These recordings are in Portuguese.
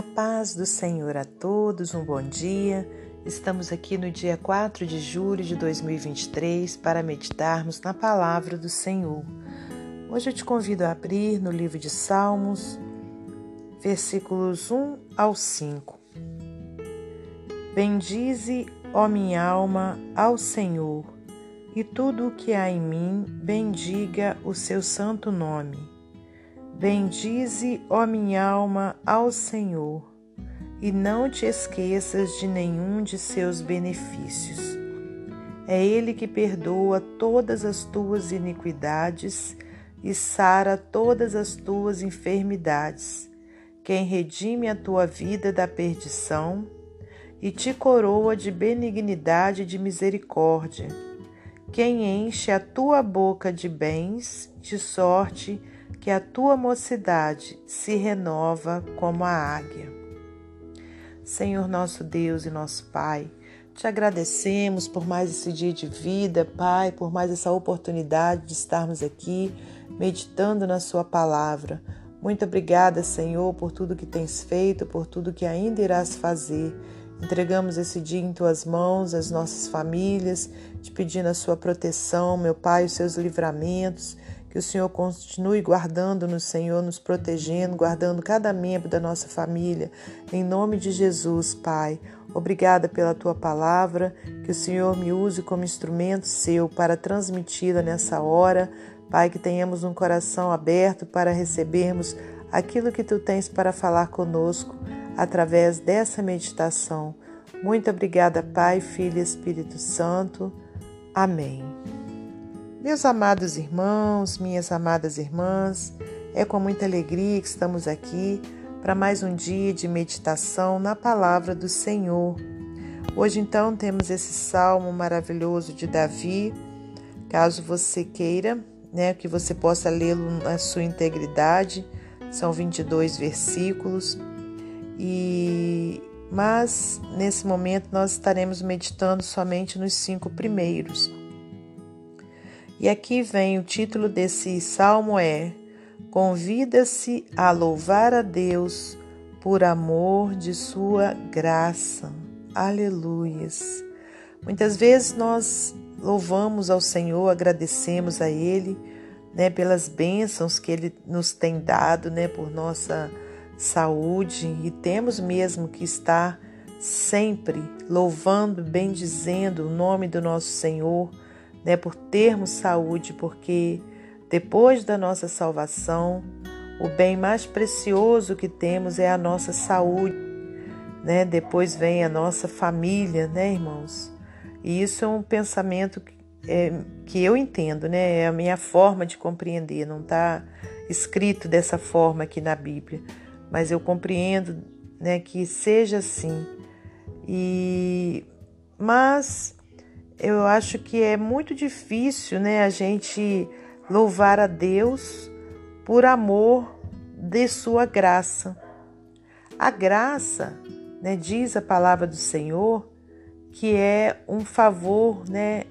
A paz do Senhor a todos, um bom dia. Estamos aqui no dia 4 de julho de 2023 para meditarmos na palavra do Senhor. Hoje eu te convido a abrir no livro de Salmos, versículos 1 ao 5. Bendize, ó minha alma, ao Senhor, e tudo o que há em mim, bendiga o seu santo nome. Bendize, ó minha alma, ao Senhor, e não te esqueças de nenhum de seus benefícios. É Ele que perdoa todas as tuas iniquidades e sara todas as tuas enfermidades, quem redime a tua vida da perdição e te coroa de benignidade e de misericórdia, quem enche a tua boca de bens, de sorte que a tua mocidade se renova como a águia. Senhor nosso Deus e nosso Pai, te agradecemos por mais esse dia de vida, Pai, por mais essa oportunidade de estarmos aqui meditando na Sua palavra. Muito obrigada, Senhor, por tudo que tens feito, por tudo que ainda irás fazer. Entregamos esse dia em tuas mãos, as nossas famílias, te pedindo a sua proteção, meu Pai, os seus livramentos, que o Senhor continue guardando-nos, Senhor, nos protegendo, guardando cada membro da nossa família. Em nome de Jesus, Pai. Obrigada pela tua palavra, que o Senhor me use como instrumento seu para transmiti-la nessa hora. Pai, que tenhamos um coração aberto para recebermos aquilo que tu tens para falar conosco através dessa meditação. Muito obrigada, Pai, Filho e Espírito Santo. Amém. Meus amados irmãos, minhas amadas irmãs, é com muita alegria que estamos aqui para mais um dia de meditação na palavra do Senhor. Hoje, então, temos esse salmo maravilhoso de Davi. Caso você queira, né, que você possa lê-lo na sua integridade, são 22 versículos. E mas nesse momento nós estaremos meditando somente nos cinco primeiros. E aqui vem o título desse salmo é Convida-se a louvar a Deus por amor de sua graça. Aleluias. Muitas vezes nós louvamos ao Senhor, agradecemos a Ele, né, pelas bênçãos que Ele nos tem dado, né, por nossa saúde e temos mesmo que estar sempre louvando, bendizendo o nome do nosso Senhor né, por termos saúde, porque depois da nossa salvação, o bem mais precioso que temos é a nossa saúde, né? Depois vem a nossa família, né, irmãos? E isso é um pensamento que, é, que eu entendo, né? É a minha forma de compreender, não está escrito dessa forma aqui na Bíblia, mas eu compreendo, né, que seja assim. E mas eu acho que é muito difícil, né, a gente louvar a Deus por amor de sua graça. A graça, né, diz a palavra do Senhor, que é um favor, né,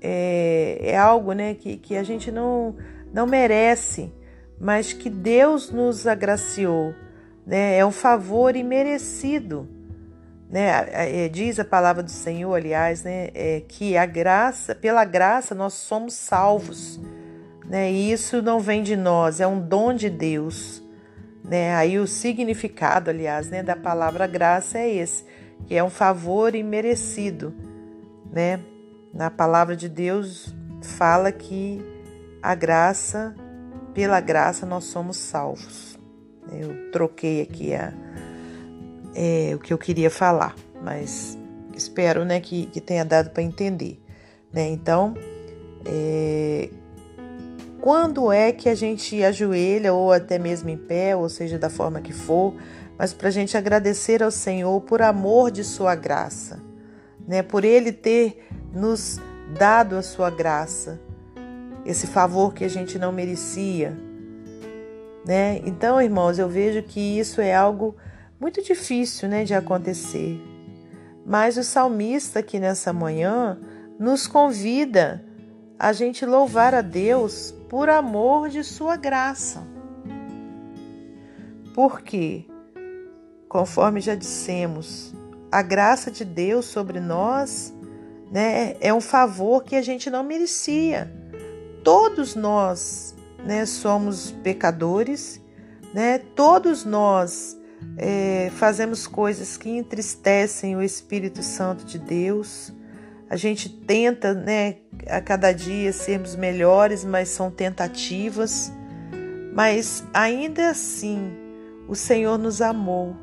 é, é algo, né, que, que a gente não, não merece, mas que Deus nos agraciou, né, é um favor imerecido né, é, diz a palavra do Senhor, aliás, né, é, que a graça, pela graça nós somos salvos, né, e isso não vem de nós, é um dom de Deus, né, aí o significado, aliás, né, da palavra graça é esse, que é um favor imerecido, né, na palavra de Deus fala que a graça, pela graça nós somos salvos. Eu troquei aqui a é, o que eu queria falar, mas espero né, que, que tenha dado para entender. Né? Então, é, quando é que a gente ajoelha, ou até mesmo em pé, ou seja, da forma que for, mas para a gente agradecer ao Senhor por amor de Sua graça, né? por Ele ter nos dado a Sua graça, esse favor que a gente não merecia. Né? Então, irmãos, eu vejo que isso é algo muito difícil né, de acontecer. Mas o salmista aqui nessa manhã nos convida a gente louvar a Deus por amor de sua graça. Por quê? conforme já dissemos, a graça de Deus sobre nós né, é um favor que a gente não merecia. Todos nós né, somos pecadores, né, todos nós é, fazemos coisas que entristecem o Espírito Santo de Deus. A gente tenta, né, a cada dia sermos melhores, mas são tentativas. Mas ainda assim, o Senhor nos amou.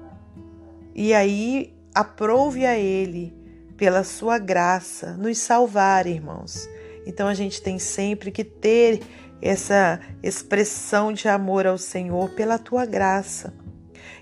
E aí aprove a Ele, pela sua graça, nos salvar, irmãos. Então a gente tem sempre que ter essa expressão de amor ao Senhor pela tua graça.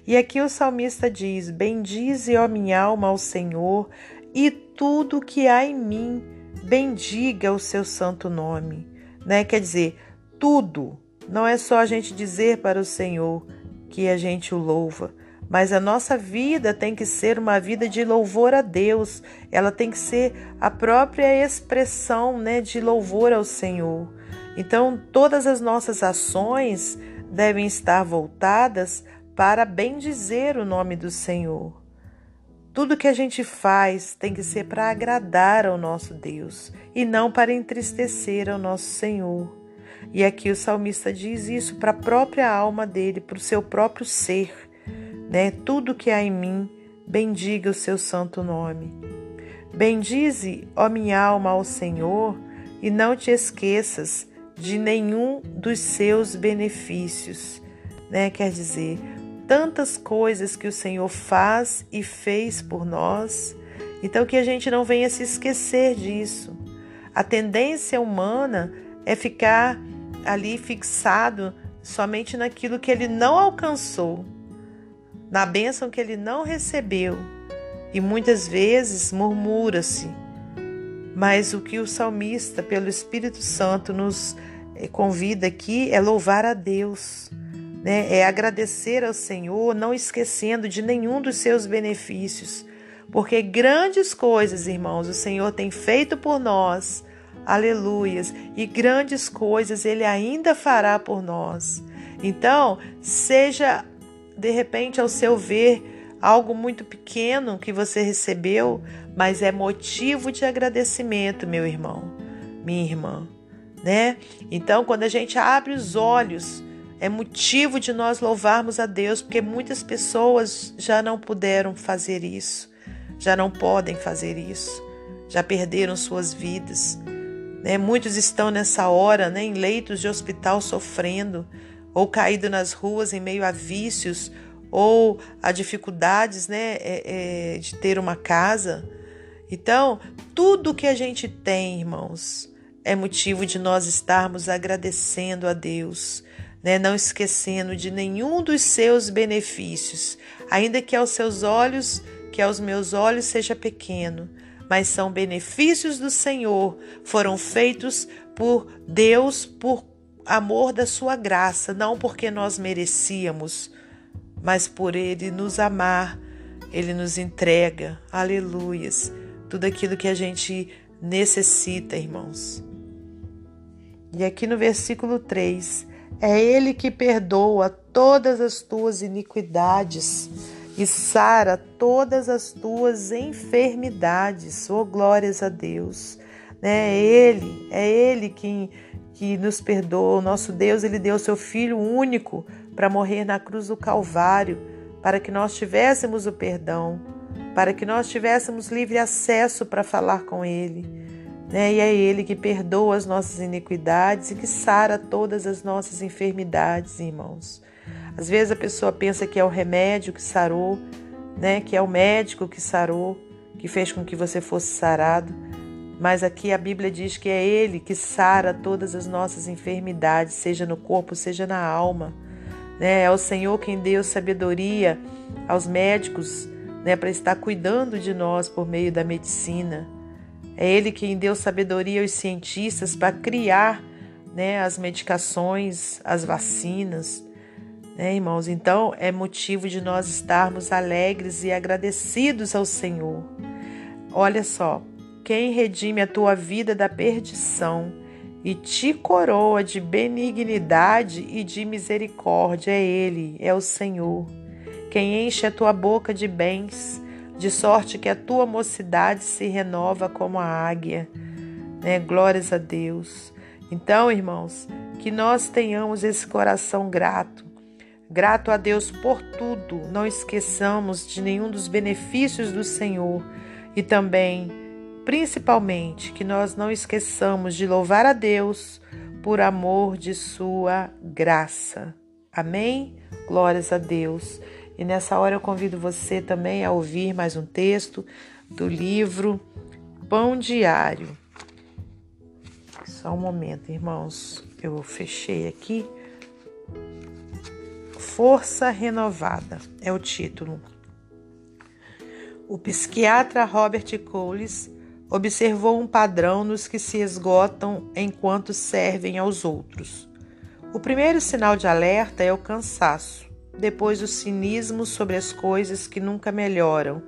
E aqui o salmista diz: Bendize, ó minha alma, ao Senhor, e tudo que há em mim, bendiga o seu santo nome. Né? Quer dizer, tudo. Não é só a gente dizer para o Senhor que a gente o louva, mas a nossa vida tem que ser uma vida de louvor a Deus. Ela tem que ser a própria expressão, né, de louvor ao Senhor. Então, todas as nossas ações devem estar voltadas para bendizer o nome do Senhor. Tudo que a gente faz tem que ser para agradar ao nosso Deus e não para entristecer ao nosso Senhor. E aqui o salmista diz isso para a própria alma dele, para o seu próprio ser. Né? Tudo que há em mim, bendiga o seu santo nome. Bendize, ó minha alma, ao Senhor, e não te esqueças de nenhum dos seus benefícios. Né? Quer dizer, tantas coisas que o Senhor faz e fez por nós, então que a gente não venha se esquecer disso. A tendência humana é ficar ali fixado somente naquilo que ele não alcançou, na bênção que ele não recebeu, e muitas vezes murmura-se. Mas o que o salmista, pelo Espírito Santo, nos eh, convida aqui é louvar a Deus, né? é agradecer ao Senhor, não esquecendo de nenhum dos seus benefícios, porque grandes coisas, irmãos, o Senhor tem feito por nós, aleluias, e grandes coisas Ele ainda fará por nós. Então, seja de repente ao seu ver algo muito pequeno que você recebeu, mas é motivo de agradecimento, meu irmão, minha irmã né? Então, quando a gente abre os olhos, é motivo de nós louvarmos a Deus, porque muitas pessoas já não puderam fazer isso, já não podem fazer isso, já perderam suas vidas. Né? Muitos estão nessa hora né, em leitos de hospital sofrendo, ou caído nas ruas em meio a vícios, ou a dificuldades né, é, é, de ter uma casa. Então, tudo que a gente tem, irmãos, é motivo de nós estarmos agradecendo a Deus, né? não esquecendo de nenhum dos seus benefícios, ainda que aos seus olhos, que aos meus olhos seja pequeno, mas são benefícios do Senhor, foram feitos por Deus por amor da sua graça, não porque nós merecíamos, mas por ele nos amar, ele nos entrega, aleluias, tudo aquilo que a gente necessita, irmãos. E aqui no versículo 3, é Ele que perdoa todas as tuas iniquidades e sara todas as tuas enfermidades. Oh, glórias a Deus. Né? É Ele, é Ele quem que nos perdoa. O nosso Deus, Ele deu seu Filho único para morrer na cruz do Calvário, para que nós tivéssemos o perdão, para que nós tivéssemos livre acesso para falar com Ele. Né? E é Ele que perdoa as nossas iniquidades e que sara todas as nossas enfermidades, irmãos. Às vezes a pessoa pensa que é o remédio que sarou, né? que é o médico que sarou, que fez com que você fosse sarado. Mas aqui a Bíblia diz que é Ele que sara todas as nossas enfermidades, seja no corpo, seja na alma. Né? É o Senhor quem deu sabedoria aos médicos né, para estar cuidando de nós por meio da medicina. É Ele quem deu sabedoria aos cientistas para criar né, as medicações, as vacinas. Né, irmãos? Então é motivo de nós estarmos alegres e agradecidos ao Senhor. Olha só, quem redime a tua vida da perdição e te coroa de benignidade e de misericórdia é Ele, é o Senhor. quem enche a tua boca de bens, de sorte que a tua mocidade se renova como a águia. Né? Glórias a Deus. Então, irmãos, que nós tenhamos esse coração grato, grato a Deus por tudo, não esqueçamos de nenhum dos benefícios do Senhor e também, principalmente, que nós não esqueçamos de louvar a Deus por amor de Sua graça. Amém? Glórias a Deus. E nessa hora eu convido você também a ouvir mais um texto do livro Pão Diário. Só um momento, irmãos. Eu fechei aqui. Força Renovada é o título. O psiquiatra Robert Coles observou um padrão nos que se esgotam enquanto servem aos outros. O primeiro sinal de alerta é o cansaço, depois o cinismo sobre as coisas que nunca melhoram,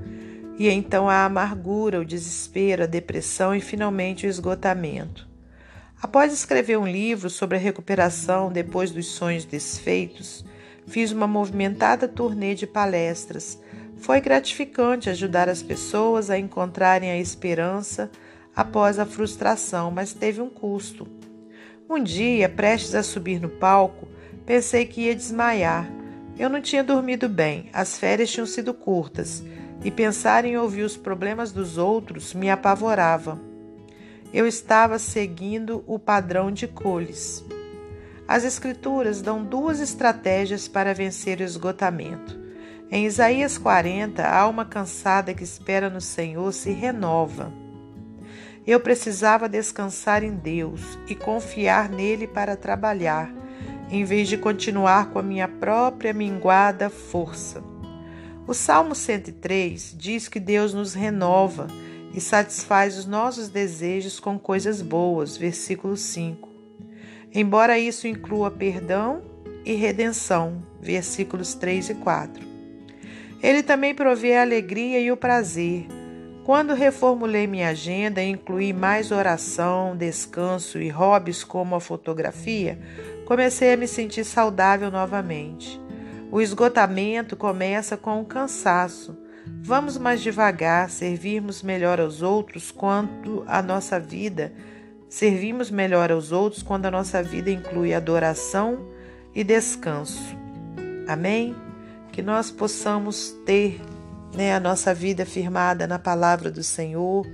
e então a amargura, o desespero, a depressão e finalmente o esgotamento. Após escrever um livro sobre a recuperação depois dos sonhos desfeitos, fiz uma movimentada turnê de palestras foi gratificante ajudar as pessoas a encontrarem a esperança após a frustração, mas teve um custo. Um dia, prestes a subir no palco, pensei que ia desmaiar. Eu não tinha dormido bem, as férias tinham sido curtas e pensar em ouvir os problemas dos outros me apavorava. Eu estava seguindo o padrão de Coles. As Escrituras dão duas estratégias para vencer o esgotamento. Em Isaías 40, a alma cansada que espera no Senhor se renova. Eu precisava descansar em Deus e confiar nele para trabalhar, em vez de continuar com a minha própria minguada força. O Salmo 103 diz que Deus nos renova e satisfaz os nossos desejos com coisas boas, versículo 5. Embora isso inclua perdão e redenção, versículos 3 e 4. Ele também provê a alegria e o prazer. Quando reformulei minha agenda e incluí mais oração, descanso e hobbies como a fotografia, comecei a me sentir saudável novamente. O esgotamento começa com o cansaço. Vamos mais devagar, servirmos melhor aos outros quanto a nossa vida. Servimos melhor aos outros quando a nossa vida inclui adoração e descanso. Amém? que nós possamos ter né, a nossa vida firmada na palavra do Senhor,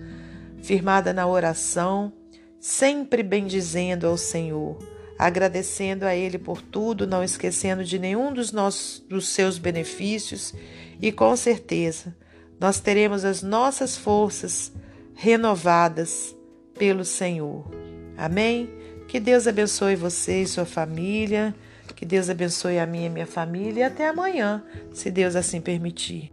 firmada na oração, sempre bendizendo ao Senhor, agradecendo a Ele por tudo, não esquecendo de nenhum dos, nossos, dos seus benefícios e com certeza nós teremos as nossas forças renovadas pelo Senhor. Amém? Que Deus abençoe você e sua família. Que Deus abençoe a minha e minha família e até amanhã, se Deus assim permitir.